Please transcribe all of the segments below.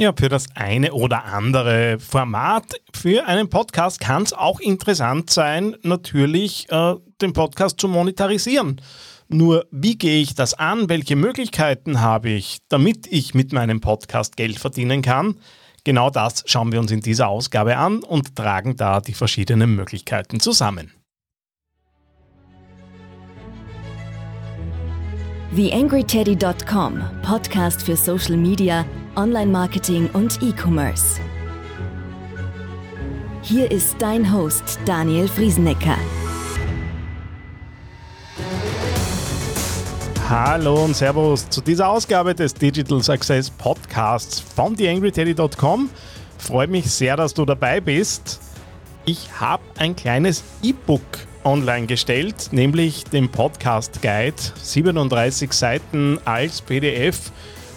Ja, für das eine oder andere Format für einen Podcast kann es auch interessant sein, natürlich äh, den Podcast zu monetarisieren. Nur wie gehe ich das an? Welche Möglichkeiten habe ich, damit ich mit meinem Podcast Geld verdienen kann? Genau das schauen wir uns in dieser Ausgabe an und tragen da die verschiedenen Möglichkeiten zusammen. TheAngryTeddy.com, Podcast für Social Media, Online-Marketing und E-Commerce. Hier ist dein Host Daniel Friesenecker. Hallo und Servus zu dieser Ausgabe des Digital Success Podcasts von TheAngryTeddy.com. Freue mich sehr, dass du dabei bist. Ich habe ein kleines E-Book online gestellt, nämlich den Podcast Guide, 37 Seiten als PDF.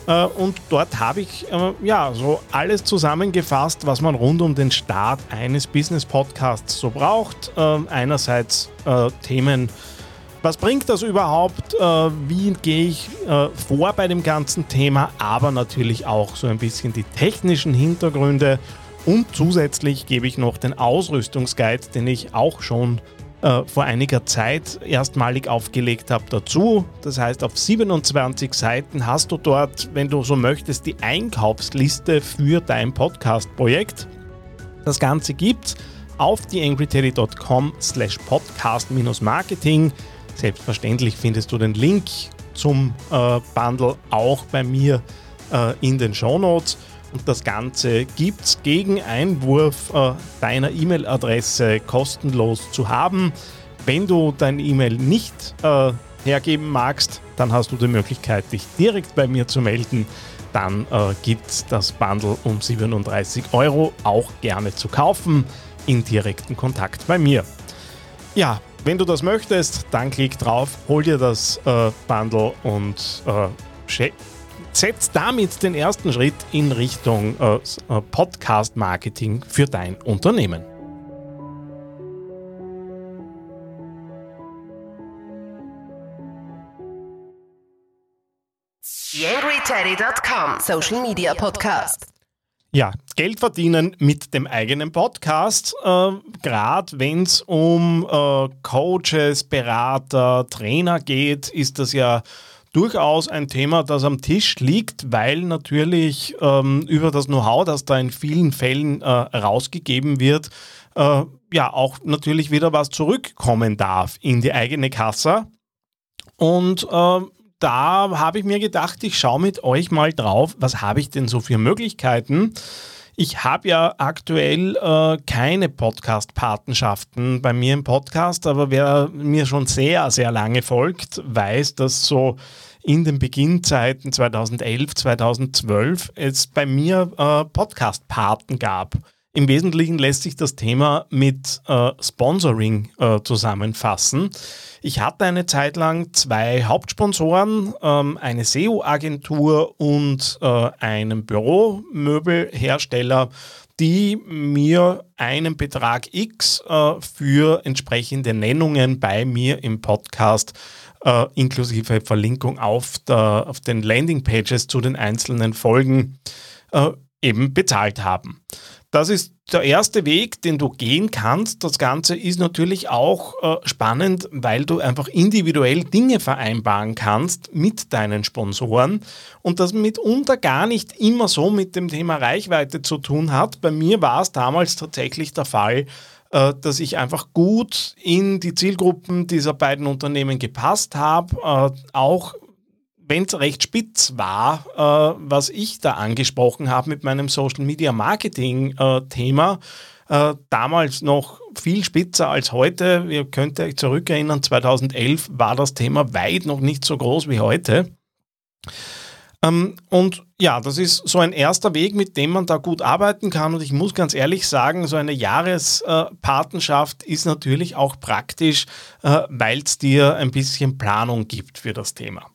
Äh, und dort habe ich äh, ja so alles zusammengefasst, was man rund um den Start eines Business Podcasts so braucht. Äh, einerseits Themen, was bringt das überhaupt? wie gehe ich vor bei dem ganzen Thema? Aber natürlich auch so ein bisschen die technischen Hintergründe. Und zusätzlich gebe ich noch den Ausrüstungsguide, den ich auch schon äh, vor einiger Zeit erstmalig aufgelegt habe, dazu. Das heißt, auf 27 Seiten hast du dort, wenn du so möchtest, die Einkaufsliste für dein Podcast-Projekt. Das Ganze gibt's auf theangryteddy.com slash podcast-marketing. Selbstverständlich findest du den Link zum äh, Bundle auch bei mir äh, in den Show Notes. Und das Ganze gibt es gegen Einwurf äh, deiner E-Mail-Adresse kostenlos zu haben. Wenn du deine E-Mail nicht äh, hergeben magst, dann hast du die Möglichkeit, dich direkt bei mir zu melden. Dann äh, gibt es das Bundle um 37 Euro auch gerne zu kaufen in direkten Kontakt bei mir. Ja, wenn du das möchtest, dann klick drauf, hol dir das äh, Bundle und äh, setzt damit den ersten Schritt in Richtung äh, äh, Podcast-Marketing für dein Unternehmen. YangryTeddy.com Social Media Podcast. Ja, Geld verdienen mit dem eigenen Podcast. Äh, Gerade wenn es um äh, Coaches, Berater, Trainer geht, ist das ja durchaus ein Thema, das am Tisch liegt, weil natürlich ähm, über das Know-how, das da in vielen Fällen äh, rausgegeben wird, äh, ja auch natürlich wieder was zurückkommen darf in die eigene Kasse. Und äh, da habe ich mir gedacht, ich schaue mit euch mal drauf, was habe ich denn so für Möglichkeiten. Ich habe ja aktuell äh, keine Podcast-Patenschaften bei mir im Podcast, aber wer mir schon sehr, sehr lange folgt, weiß, dass so in den Beginnzeiten 2011, 2012 es bei mir äh, Podcast-Paten gab. Im Wesentlichen lässt sich das Thema mit äh, Sponsoring äh, zusammenfassen. Ich hatte eine Zeit lang zwei Hauptsponsoren, ähm, eine SEO-Agentur und äh, einen Büromöbelhersteller, die mir einen Betrag X äh, für entsprechende Nennungen bei mir im Podcast äh, inklusive Verlinkung auf, der, auf den Landingpages zu den einzelnen Folgen äh, eben bezahlt haben. Das ist der erste Weg, den du gehen kannst. Das Ganze ist natürlich auch äh, spannend, weil du einfach individuell Dinge vereinbaren kannst mit deinen Sponsoren und das mitunter gar nicht immer so mit dem Thema Reichweite zu tun hat. Bei mir war es damals tatsächlich der Fall, äh, dass ich einfach gut in die Zielgruppen dieser beiden Unternehmen gepasst habe, äh, auch wenn es recht spitz war, äh, was ich da angesprochen habe mit meinem Social Media Marketing äh, Thema, äh, damals noch viel spitzer als heute. Ihr könnt euch zurückerinnern, 2011 war das Thema weit noch nicht so groß wie heute. Ähm, und ja, das ist so ein erster Weg, mit dem man da gut arbeiten kann. Und ich muss ganz ehrlich sagen, so eine Jahrespatenschaft ist natürlich auch praktisch, äh, weil es dir ein bisschen Planung gibt für das Thema.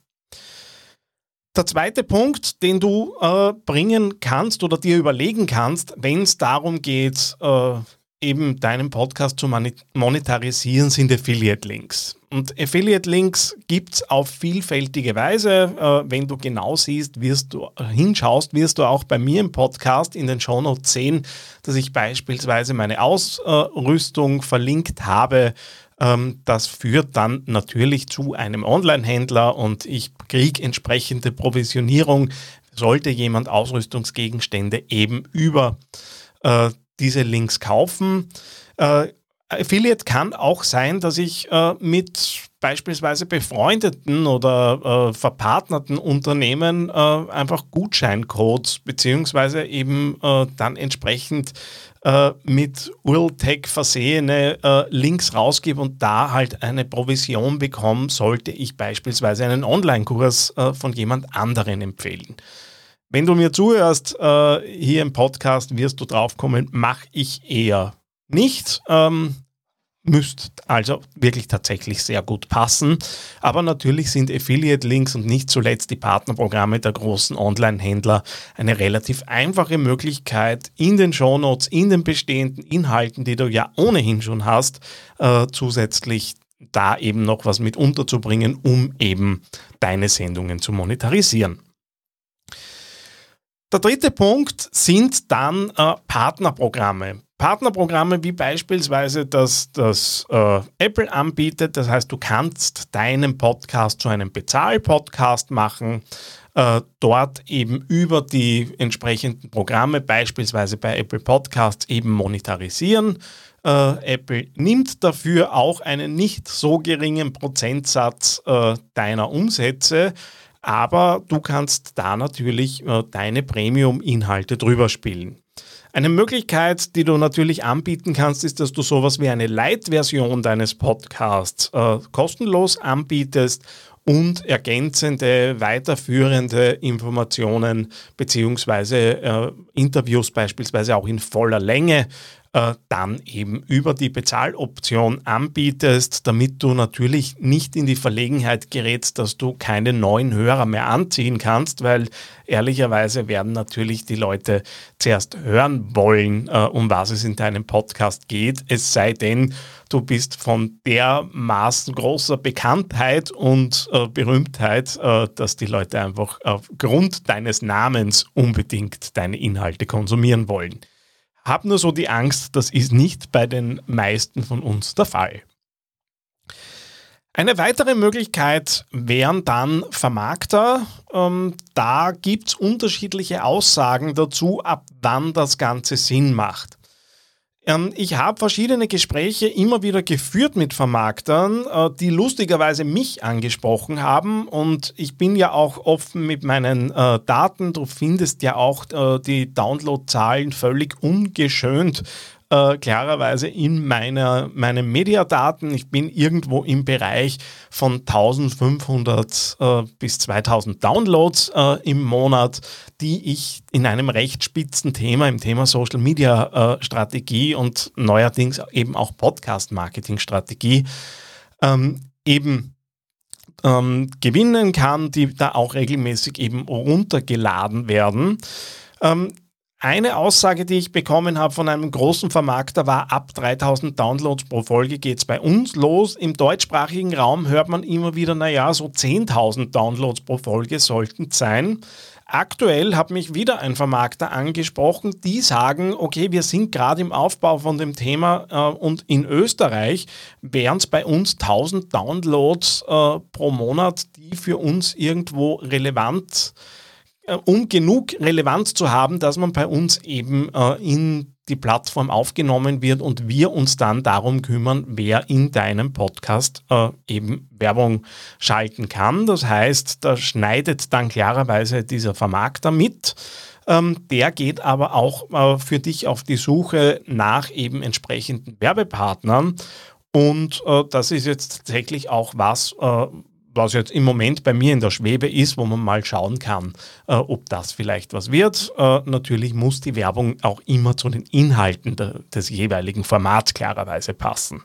Der zweite Punkt, den du äh, bringen kannst oder dir überlegen kannst, wenn es darum geht, äh, eben deinen Podcast zu monetarisieren, sind Affiliate-Links. Und Affiliate-Links gibt es auf vielfältige Weise. Äh, wenn du genau siehst, wirst du äh, hinschaust, wirst du auch bei mir im Podcast in den Shownotes sehen, dass ich beispielsweise meine Ausrüstung verlinkt habe. Ähm, das führt dann natürlich zu einem Online-Händler und ich kriege entsprechende Provisionierung, sollte jemand Ausrüstungsgegenstände eben über äh, diese Links kaufen. Äh, Affiliate kann auch sein, dass ich äh, mit beispielsweise befreundeten oder äh, verpartnerten Unternehmen äh, einfach Gutscheincodes beziehungsweise eben äh, dann entsprechend äh, mit URL-Tag versehene äh, Links rausgebe und da halt eine Provision bekomme, sollte ich beispielsweise einen Online-Kurs von jemand anderen empfehlen. Wenn du mir zuhörst äh, hier im Podcast, wirst du draufkommen, mache ich eher nicht. Ähm, müsste also wirklich tatsächlich sehr gut passen. Aber natürlich sind Affiliate-Links und nicht zuletzt die Partnerprogramme der großen Online-Händler eine relativ einfache Möglichkeit, in den Shownotes, in den bestehenden Inhalten, die du ja ohnehin schon hast, äh, zusätzlich da eben noch was mit unterzubringen, um eben deine Sendungen zu monetarisieren. Der dritte Punkt sind dann äh, Partnerprogramme. Partnerprogramme wie beispielsweise das, das äh, Apple anbietet. Das heißt, du kannst deinen Podcast zu einem Bezahl-Podcast machen, äh, dort eben über die entsprechenden Programme, beispielsweise bei Apple Podcasts, eben monetarisieren. Äh, Apple nimmt dafür auch einen nicht so geringen Prozentsatz äh, deiner Umsätze aber du kannst da natürlich äh, deine Premium-Inhalte drüber spielen. Eine Möglichkeit, die du natürlich anbieten kannst, ist, dass du sowas wie eine Light-Version deines Podcasts äh, kostenlos anbietest und ergänzende, weiterführende Informationen beziehungsweise äh, Interviews beispielsweise auch in voller Länge äh, dann eben über die Bezahloption anbietest, damit du natürlich nicht in die Verlegenheit gerätst, dass du keine neuen Hörer mehr anziehen kannst, weil ehrlicherweise werden natürlich die Leute zuerst hören wollen, äh, um was es in deinem Podcast geht, es sei denn, du bist von dermaßen großer Bekanntheit und äh, Berühmtheit, dass die Leute einfach aufgrund deines Namens unbedingt deine Inhalte konsumieren wollen habe nur so die Angst, das ist nicht bei den meisten von uns der Fall. Eine weitere Möglichkeit wären dann Vermarkter. Ähm, da gibt es unterschiedliche Aussagen dazu, ab wann das Ganze Sinn macht. Ähm, ich habe verschiedene Gespräche immer wieder geführt mit Vermarktern, äh, die lustigerweise mich angesprochen haben. Und ich bin ja auch offen mit meinen äh, Daten. Du findest ja auch äh, die Downloadzahlen völlig ungeschönt äh, klarerweise in meiner, meinen Mediadaten. Ich bin irgendwo im Bereich von 1500 äh, bis 2000 Downloads äh, im Monat, die ich in einem recht spitzen Thema, im Thema Social Media äh, Strategie und neuerdings eben auch Podcast Marketing Strategie ähm, eben ähm, gewinnen kann, die da auch regelmäßig eben runtergeladen werden. Ähm, eine Aussage, die ich bekommen habe von einem großen Vermarkter, war, ab 3000 Downloads pro Folge geht es bei uns los. Im deutschsprachigen Raum hört man immer wieder, naja, so 10.000 Downloads pro Folge sollten sein. Aktuell hat mich wieder ein Vermarkter angesprochen, die sagen, okay, wir sind gerade im Aufbau von dem Thema äh, und in Österreich wären es bei uns 1000 Downloads äh, pro Monat, die für uns irgendwo relevant sind um genug Relevanz zu haben, dass man bei uns eben äh, in die Plattform aufgenommen wird und wir uns dann darum kümmern, wer in deinem Podcast äh, eben Werbung schalten kann. Das heißt, da schneidet dann klarerweise dieser Vermarkter mit. Ähm, der geht aber auch äh, für dich auf die Suche nach eben entsprechenden Werbepartnern. Und äh, das ist jetzt tatsächlich auch was, äh, was jetzt im Moment bei mir in der Schwebe ist, wo man mal schauen kann, äh, ob das vielleicht was wird. Äh, natürlich muss die Werbung auch immer zu den Inhalten de, des jeweiligen Formats klarerweise passen.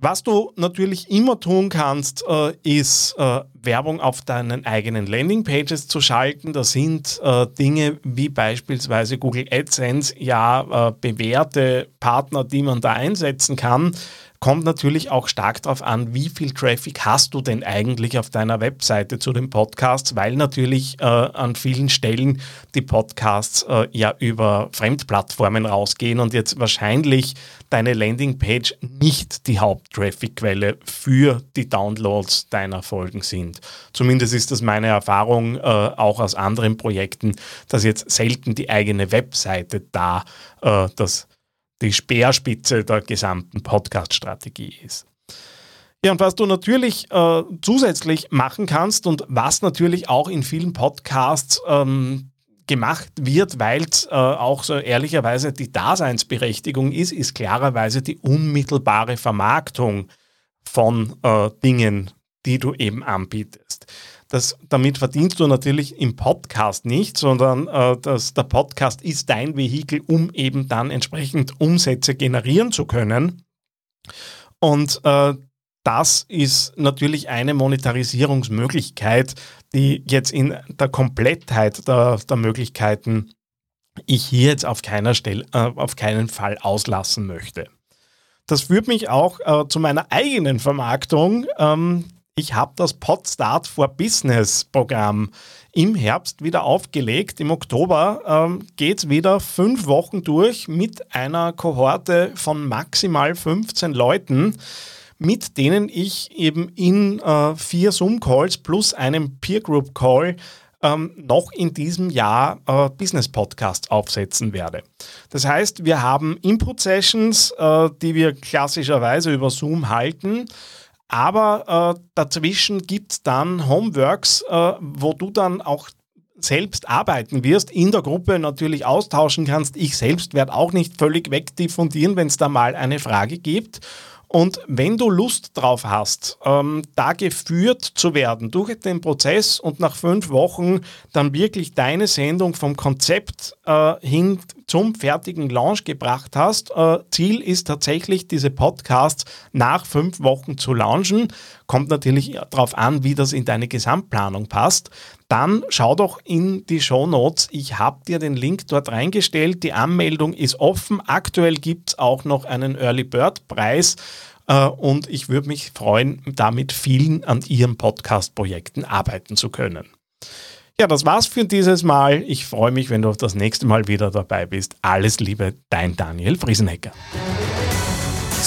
Was du natürlich immer tun kannst, äh, ist äh, Werbung auf deinen eigenen Landingpages zu schalten. Da sind äh, Dinge wie beispielsweise Google AdSense ja äh, bewährte Partner, die man da einsetzen kann. Kommt natürlich auch stark darauf an, wie viel Traffic hast du denn eigentlich auf deiner Webseite zu den Podcasts, weil natürlich äh, an vielen Stellen die Podcasts äh, ja über Fremdplattformen rausgehen und jetzt wahrscheinlich deine Landingpage nicht die Haupttraffic-Quelle für die Downloads deiner Folgen sind. Zumindest ist das meine Erfahrung äh, auch aus anderen Projekten, dass jetzt selten die eigene Webseite da äh, das die Speerspitze der gesamten Podcast-Strategie ist. Ja, und was du natürlich äh, zusätzlich machen kannst und was natürlich auch in vielen Podcasts ähm, gemacht wird, weil es äh, auch so ehrlicherweise die Daseinsberechtigung ist, ist klarerweise die unmittelbare Vermarktung von äh, Dingen, die du eben anbietest. Das, damit verdienst du natürlich im Podcast nicht, sondern äh, das, der Podcast ist dein Vehikel, um eben dann entsprechend Umsätze generieren zu können. Und äh, das ist natürlich eine Monetarisierungsmöglichkeit, die jetzt in der Komplettheit der, der Möglichkeiten ich hier jetzt auf, keiner Stelle, äh, auf keinen Fall auslassen möchte. Das führt mich auch äh, zu meiner eigenen Vermarktung. Ähm, ich habe das Podstart for Business Programm im Herbst wieder aufgelegt. Im Oktober ähm, geht es wieder fünf Wochen durch mit einer Kohorte von maximal 15 Leuten, mit denen ich eben in äh, vier Zoom-Calls plus einem Peer Group Call ähm, noch in diesem Jahr äh, Business Podcast aufsetzen werde. Das heißt, wir haben Input-Sessions, äh, die wir klassischerweise über Zoom halten aber äh, dazwischen gibt es dann Homeworks, äh, wo du dann auch selbst arbeiten wirst, in der Gruppe natürlich austauschen kannst. Ich selbst werde auch nicht völlig wegdiffundieren, wenn es da mal eine Frage gibt. Und wenn du Lust drauf hast, ähm, da geführt zu werden durch den Prozess und nach fünf Wochen dann wirklich deine Sendung vom Konzept äh, hin zum fertigen Launch gebracht hast. Äh, Ziel ist tatsächlich, diese Podcasts nach fünf Wochen zu launchen. Kommt natürlich darauf an, wie das in deine Gesamtplanung passt. Dann schau doch in die Show Notes. Ich habe dir den Link dort reingestellt. Die Anmeldung ist offen. Aktuell gibt es auch noch einen Early Bird Preis. Äh, und ich würde mich freuen, damit vielen an ihren Podcast-Projekten arbeiten zu können. Ja, das war's für dieses Mal. Ich freue mich, wenn du das nächste Mal wieder dabei bist. Alles Liebe, dein Daniel Friesenecker.